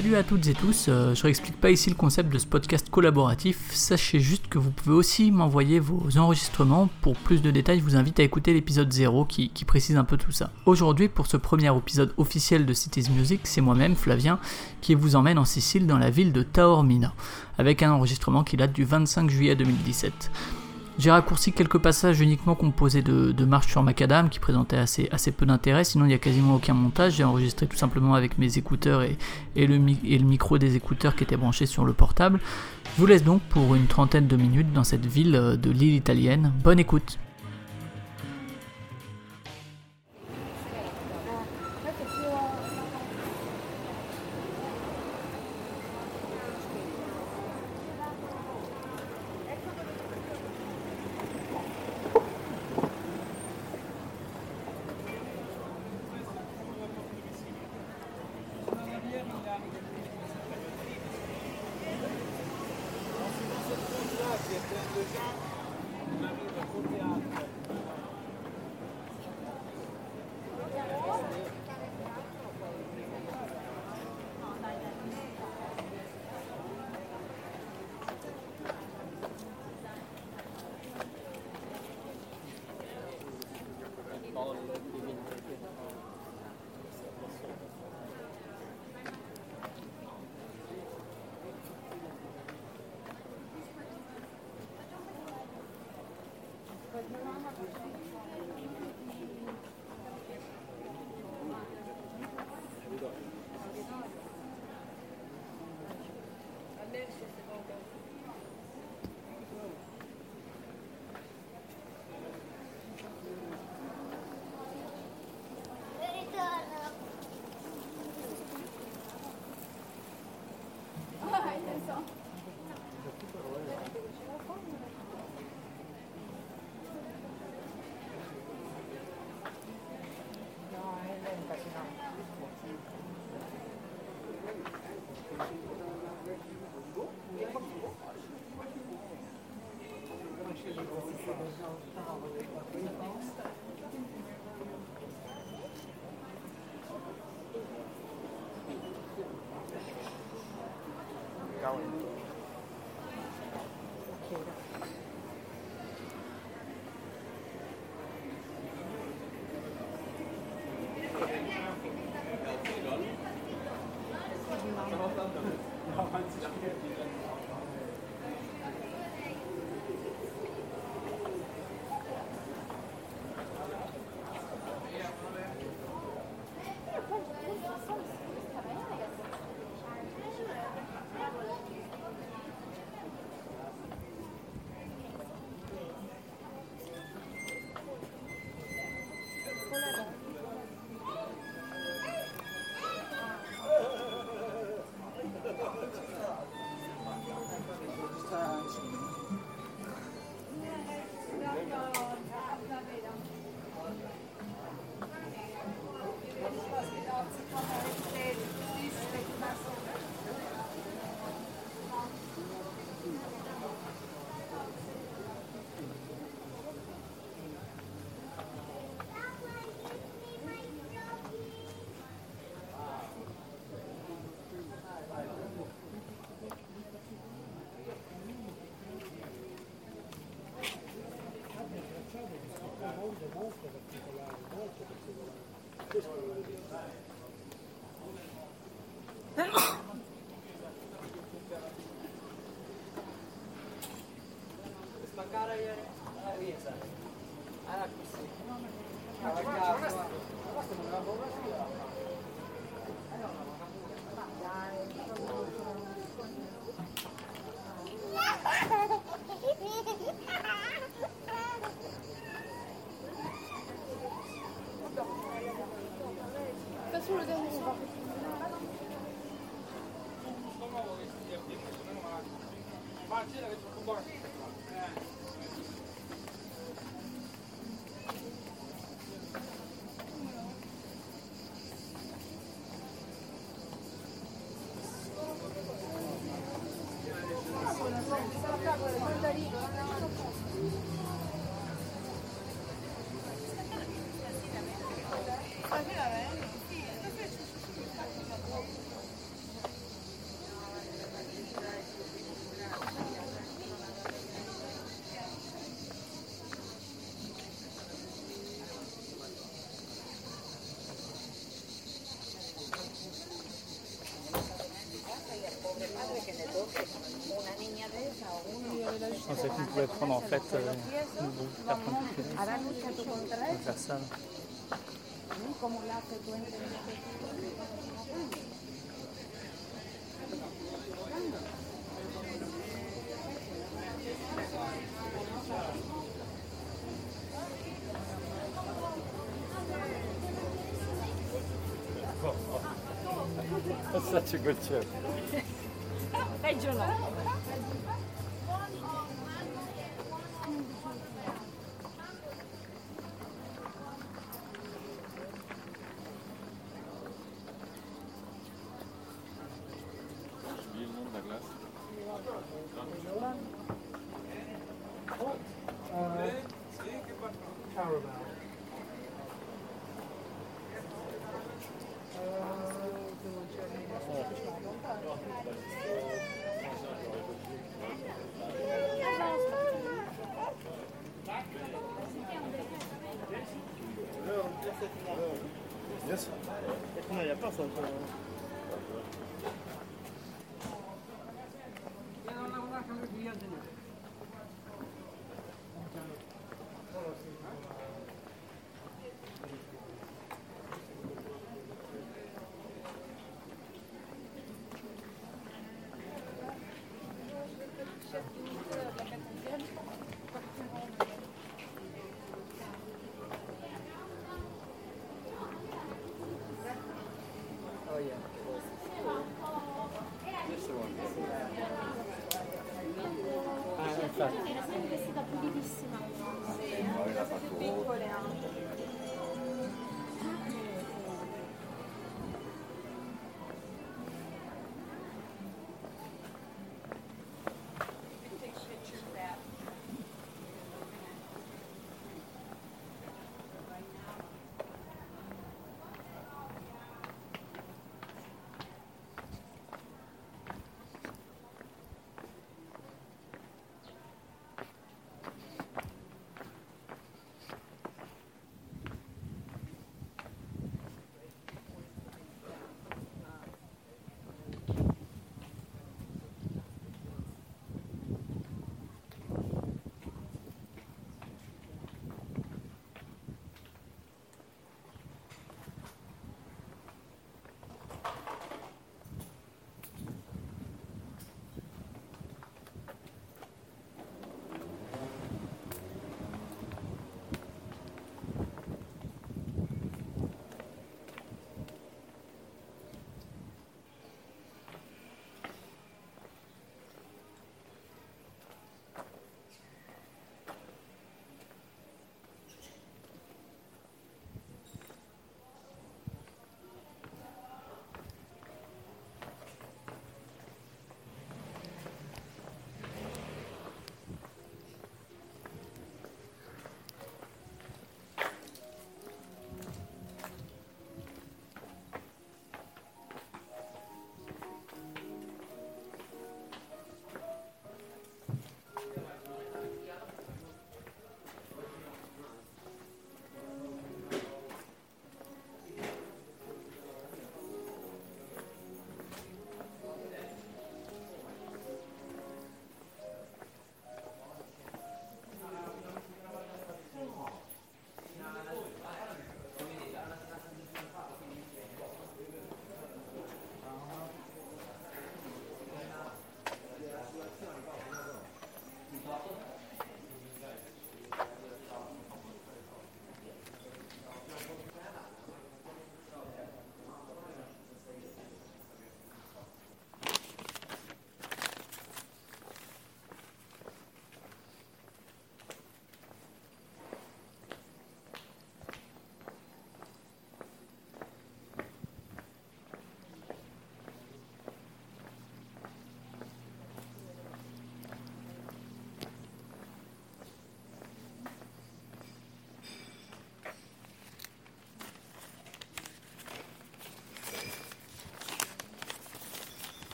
Salut à toutes et tous, euh, je réexplique pas ici le concept de ce podcast collaboratif, sachez juste que vous pouvez aussi m'envoyer vos enregistrements, pour plus de détails je vous invite à écouter l'épisode 0 qui, qui précise un peu tout ça. Aujourd'hui pour ce premier épisode officiel de Cities Music, c'est moi-même, Flavien, qui vous emmène en Sicile dans la ville de Taormina, avec un enregistrement qui date du 25 juillet 2017. J'ai raccourci quelques passages uniquement composés de, marches sur macadam qui présentaient assez, peu d'intérêt, sinon il n'y a quasiment aucun montage. J'ai enregistré tout simplement avec mes écouteurs et, et, le, et le micro des écouteurs qui étaient branchés sur le portable. Je vous laisse donc pour une trentaine de minutes dans cette ville de l'île italienne. Bonne écoute! Thank you. Yeah. Absurdo, Qu'on pouvait prendre en fait euh, une ça. là. Such a good chef. Peggio no.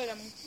fuéramos.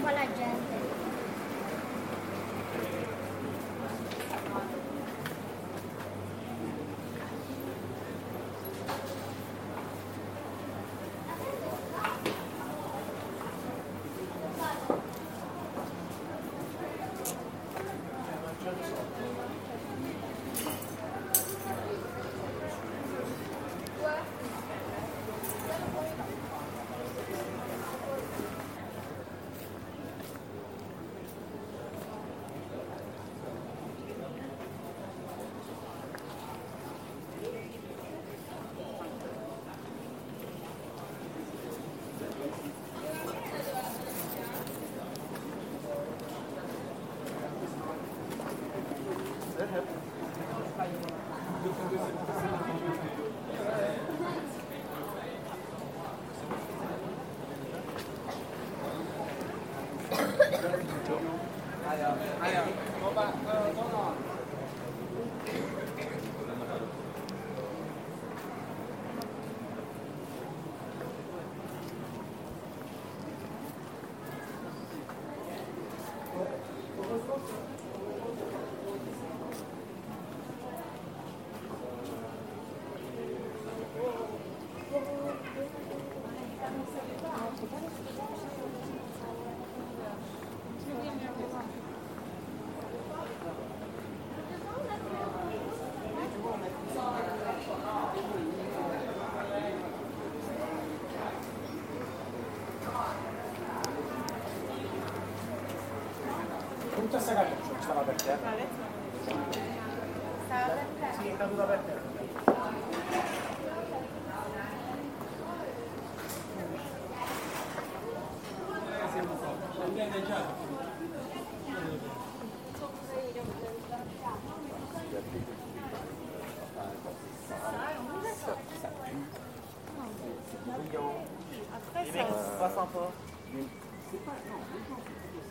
bola stava per terra. Sì, è caduta per terra. Les mecs, pas sympa. Voilà, qu'est-ce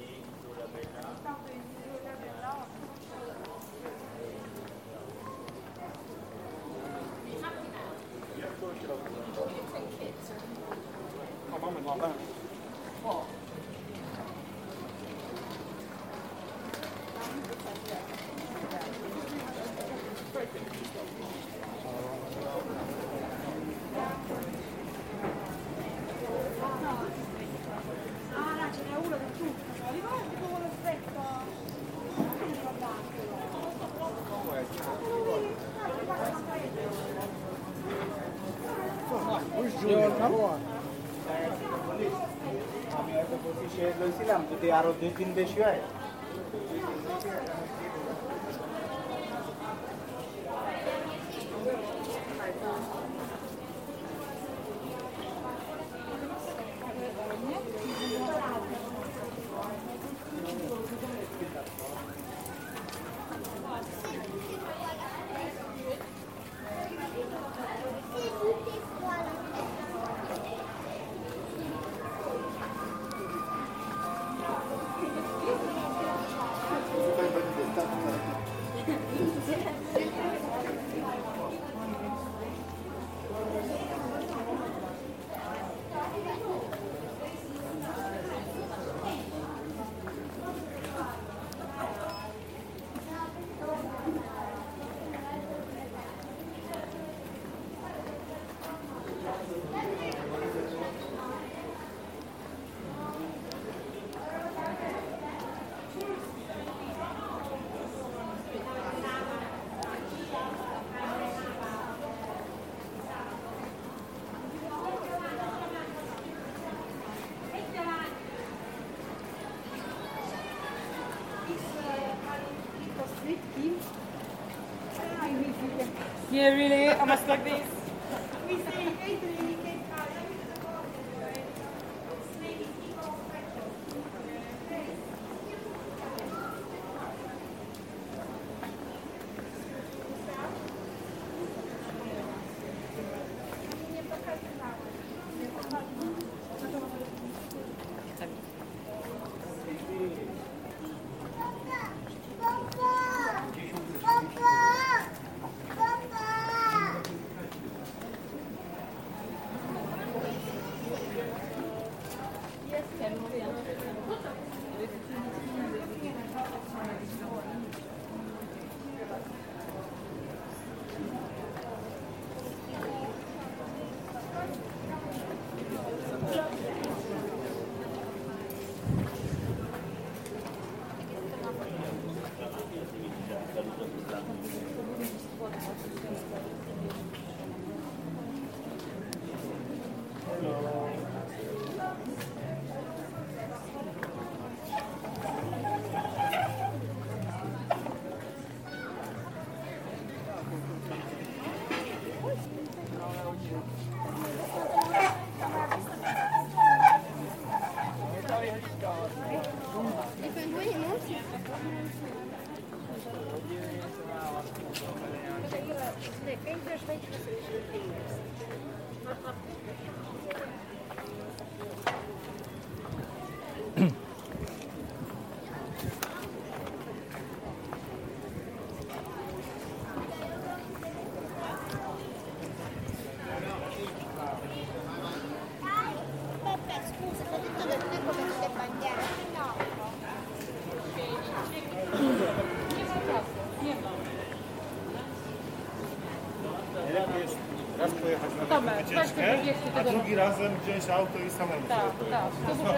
আমি হয়তো পঁচিশে লইছিলাম যদি আরও দুই তিন বেশি হয়। Yeah, really? I must like this. Depende wycieczkę, a drugi razem wziąć auto i samemu Tak, tak. To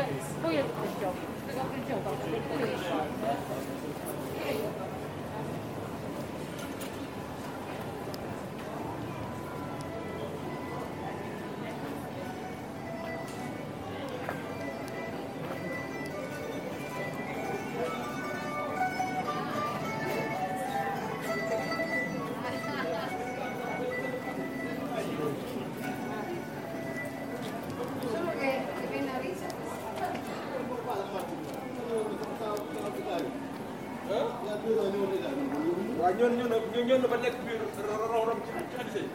ñëw na ñëw na ñëw na ba nekk biir raw raw ci ci àddina yi.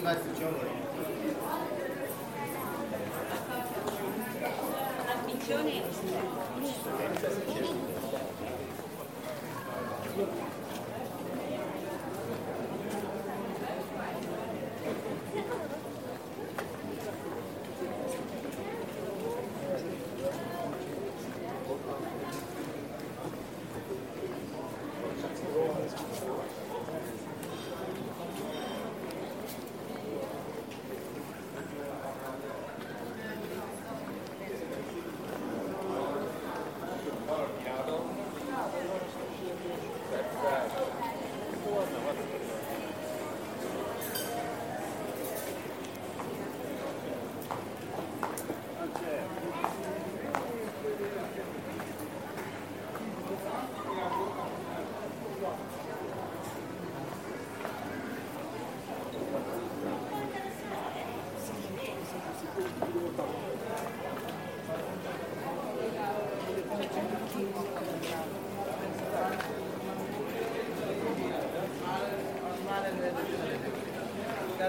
Grazie.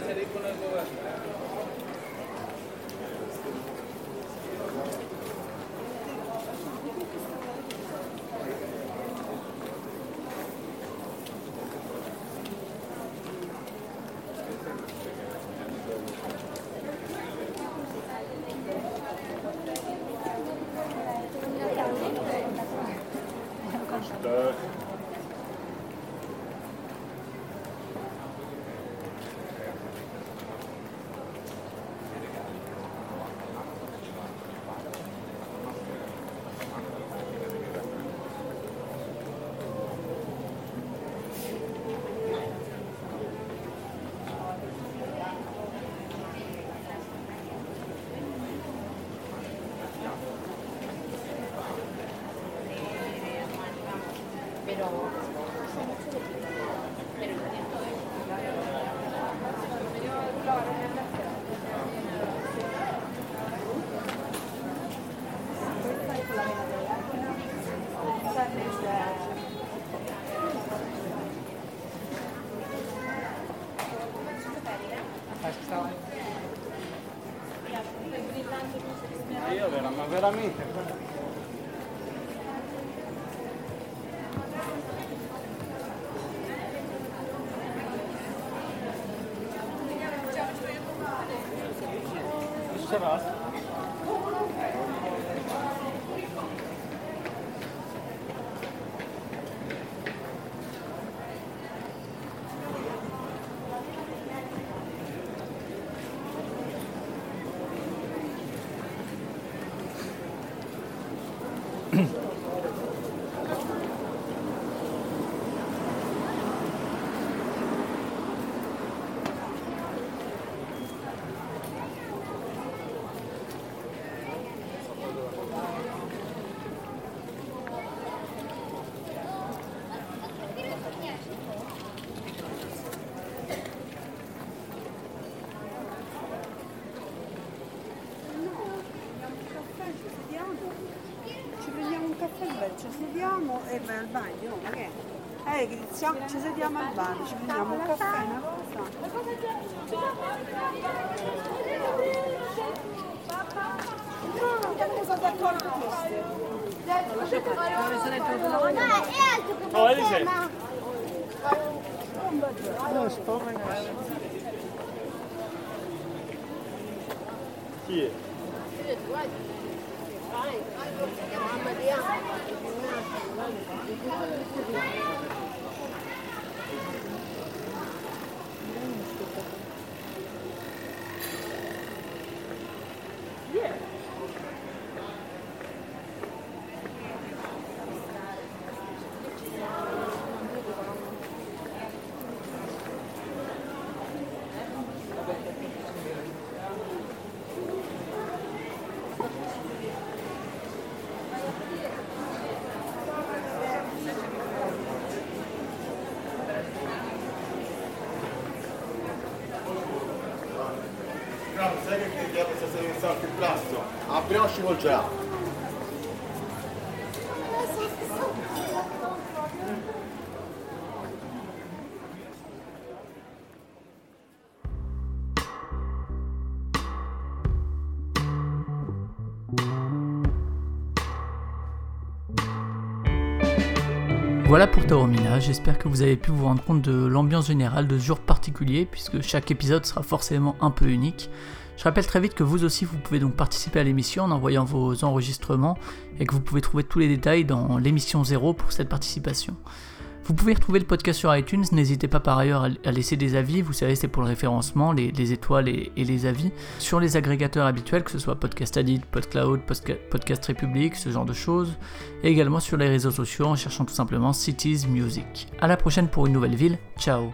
salir con algo. Pero veramente? dai che ci sediamo al bar, ci prendiamo un caffè, una cosa. Oh, Elise! No, sto. Chi è? Mamma mia! Voilà pour Taormina, j'espère que vous avez pu vous rendre compte de l'ambiance générale de ce jour particulier, puisque chaque épisode sera forcément un peu unique. Je rappelle très vite que vous aussi vous pouvez donc participer à l'émission en envoyant vos enregistrements et que vous pouvez trouver tous les détails dans l'émission 0 pour cette participation. Vous pouvez retrouver le podcast sur iTunes, n'hésitez pas par ailleurs à à laisser des avis, vous savez c'est pour le référencement, les, les étoiles et, les avis, sur les agrégateurs habituels, que ce soit Podcast Addict, PodCloud, Podca- Podcast République, ce genre de choses, et également sur les réseaux sociaux en cherchant tout simplement Cities Music. A la prochaine pour une nouvelle ville, ciao